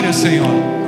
glória Senhor.